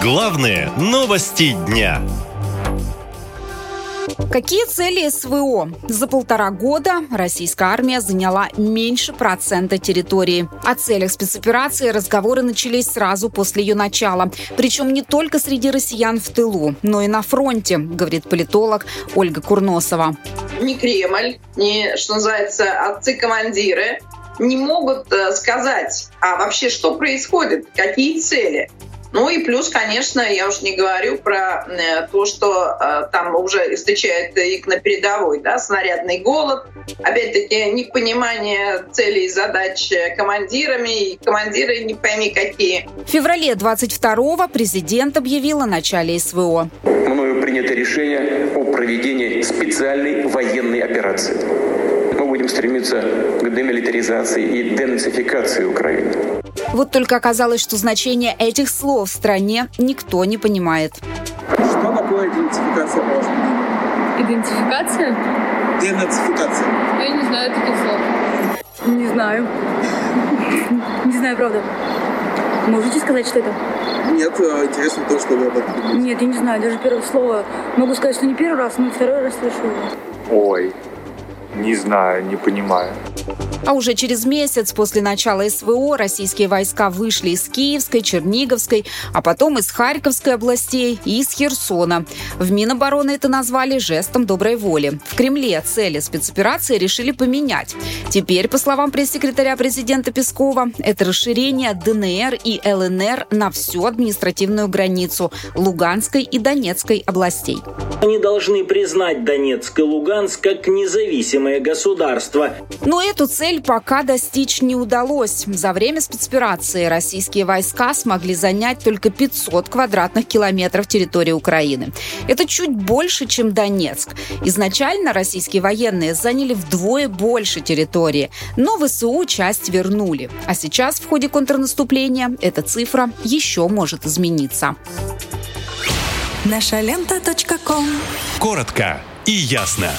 Главные новости дня. Какие цели СВО? За полтора года российская армия заняла меньше процента территории. О целях спецоперации разговоры начались сразу после ее начала. Причем не только среди россиян в тылу, но и на фронте, говорит политолог Ольга Курносова. Ни Кремль, ни, что называется, отцы-командиры не могут э, сказать, а вообще что происходит, какие цели. Ну и плюс, конечно, я уж не говорю про э, то, что э, там уже встречает их на передовой, да, снарядный голод, опять-таки непонимание целей и задач командирами, и командиры не пойми какие. В феврале 22-го президент объявил о начале СВО. Мною принято решение о проведении специальной военной операции. Будем стремиться к демилитаризации и денацификации Украины. Вот только оказалось, что значение этих слов в стране никто не понимает. Что такое идентификация, мнению? Идентификация? Денацификация. Я не знаю таких слов. Не знаю. Не знаю, правда. Можете сказать, что это? Нет, а интересно то, что вы об этом думаете. Нет, я не знаю, даже первое слово. Могу сказать, что не первый раз, но второй раз слышу его. Ой, не знаю, не понимаю. А уже через месяц после начала СВО российские войска вышли из Киевской, Черниговской, а потом из Харьковской областей и из Херсона. В Минобороны это назвали жестом доброй воли. В Кремле цели спецоперации решили поменять. Теперь, по словам пресс-секретаря президента Пескова, это расширение ДНР и ЛНР на всю административную границу Луганской и Донецкой областей. Они должны признать Донецк и Луганск как независимые государства. Но эту цель пока достичь не удалось. За время спецоперации российские войска смогли занять только 500 квадратных километров территории Украины. Это чуть больше, чем Донецк. Изначально российские военные заняли вдвое больше территории, но ВСУ часть вернули. А сейчас в ходе контрнаступления эта цифра еще может измениться. Наша лента. Коротко и ясно.